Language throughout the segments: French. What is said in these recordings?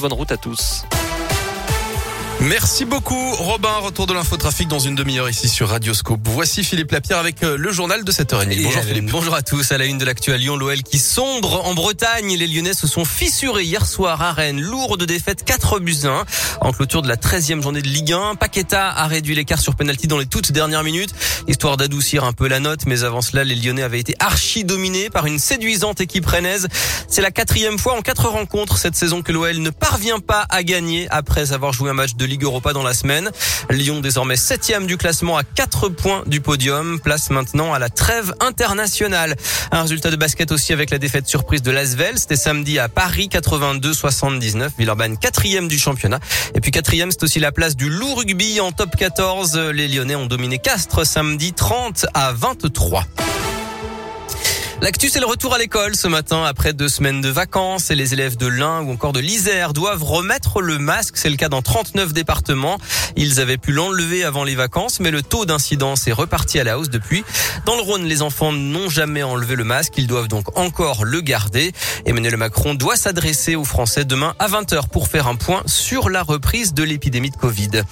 bonne route à tous. Merci beaucoup Robin. Retour de l'infotrafic dans une demi-heure ici sur Radioscope. Voici Philippe Lapierre avec euh, le journal de 7h30. Bonjour Philippe. Bonjour à tous. À la une de l'actu à Lyon, l'OL qui sombre en Bretagne. Les Lyonnais se sont fissurés hier soir à Rennes. Lourde défaite 4 buts 1 en clôture de la 13e journée de Ligue 1. Paqueta a réduit l'écart sur penalty dans les toutes dernières minutes, histoire d'adoucir un peu la note. Mais avant cela, les Lyonnais avaient été archi dominés par une séduisante équipe rennaise. C'est la quatrième fois en quatre rencontres cette saison que l'OL ne parvient pas à gagner après avoir joué un match de Ligue Europa dans la semaine. Lyon désormais septième du classement à 4 points du podium. Place maintenant à la trêve internationale. Un résultat de basket aussi avec la défaite surprise de Lasvel. C'était samedi à Paris 82-79. Villeurbanne quatrième du championnat. Et puis quatrième, c'est aussi la place du loup rugby en top 14. Les Lyonnais ont dominé Castres samedi 30 à 23. L'actu, c'est le retour à l'école ce matin après deux semaines de vacances et les élèves de l'Ain ou encore de l'Isère doivent remettre le masque. C'est le cas dans 39 départements. Ils avaient pu l'enlever avant les vacances, mais le taux d'incidence est reparti à la hausse depuis. Dans le Rhône, les enfants n'ont jamais enlevé le masque. Ils doivent donc encore le garder. Emmanuel Macron doit s'adresser aux Français demain à 20h pour faire un point sur la reprise de l'épidémie de Covid.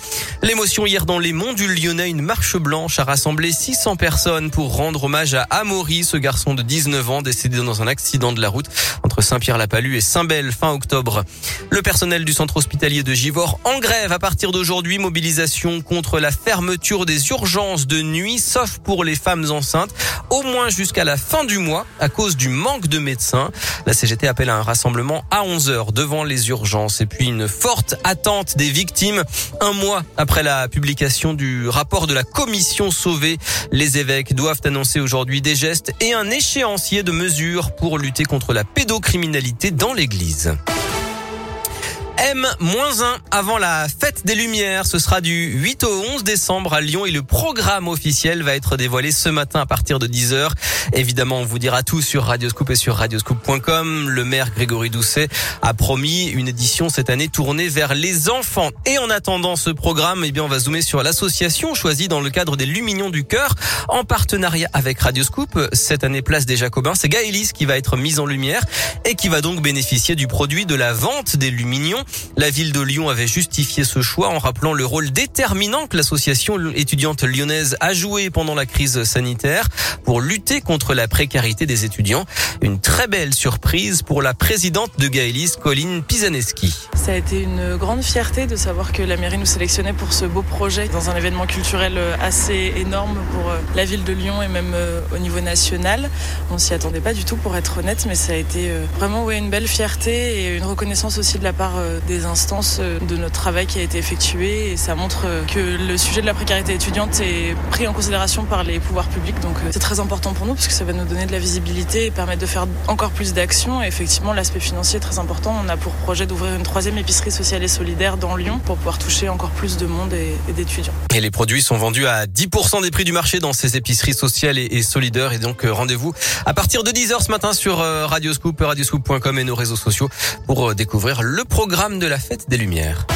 L'émotion hier dans les monts du Lyonnais, une marche blanche a rassemblé 600 personnes pour rendre hommage à Amaury, ce garçon de 19 ans décédé dans un accident de la route Saint-Pierre-la-Palue et Saint-Bel fin octobre. Le personnel du centre hospitalier de Givors en grève à partir d'aujourd'hui. Mobilisation contre la fermeture des urgences de nuit, sauf pour les femmes enceintes, au moins jusqu'à la fin du mois à cause du manque de médecins. La CGT appelle à un rassemblement à 11 heures devant les urgences et puis une forte attente des victimes un mois après la publication du rapport de la commission sauvée. Les évêques doivent annoncer aujourd'hui des gestes et un échéancier de mesures pour lutter contre la pédocriminalité dans l'église. M-1 avant la fête des Lumières. Ce sera du 8 au 11 décembre à Lyon et le programme officiel va être dévoilé ce matin à partir de 10h. Évidemment, on vous dira tout sur Radioscoop et sur radioscoop.com. Le maire Grégory Doucet a promis une édition cette année tournée vers les enfants. Et en attendant ce programme, eh bien, on va zoomer sur l'association choisie dans le cadre des Lumignons du Cœur en partenariat avec Radioscoop. Cette année, place des Jacobins. C'est Gaëlis qui va être mise en lumière et qui va donc bénéficier du produit de la vente des Lumignons. La ville de Lyon avait justifié ce choix en rappelant le rôle déterminant que l'association étudiante lyonnaise a joué pendant la crise sanitaire pour lutter contre la précarité des étudiants. Une très belle surprise pour la présidente de Gaëlis, Colline Pisaneski. Ça a été une grande fierté de savoir que la mairie nous sélectionnait pour ce beau projet dans un événement culturel assez énorme pour euh, la ville de Lyon et même euh, au niveau national. On s'y attendait pas du tout pour être honnête, mais ça a été euh, vraiment une belle fierté et une reconnaissance aussi de la part des instances de notre travail qui a été effectué et ça montre que le sujet de la précarité étudiante est pris en considération par les pouvoirs publics. Donc c'est très important pour nous parce que ça va nous donner de la visibilité et permettre de faire encore plus d'actions. Et effectivement, l'aspect financier est très important. On a pour projet d'ouvrir une troisième épicerie sociale et solidaire dans Lyon pour pouvoir toucher encore plus de monde et, d'étudiants. Et les produits sont vendus à 10% des prix du marché dans ces épiceries sociales et, solidaires. Et donc rendez-vous à partir de 10h ce matin sur Radioscoop, radioscoop.com et nos réseaux sociaux pour découvrir le de la fête des Lumières.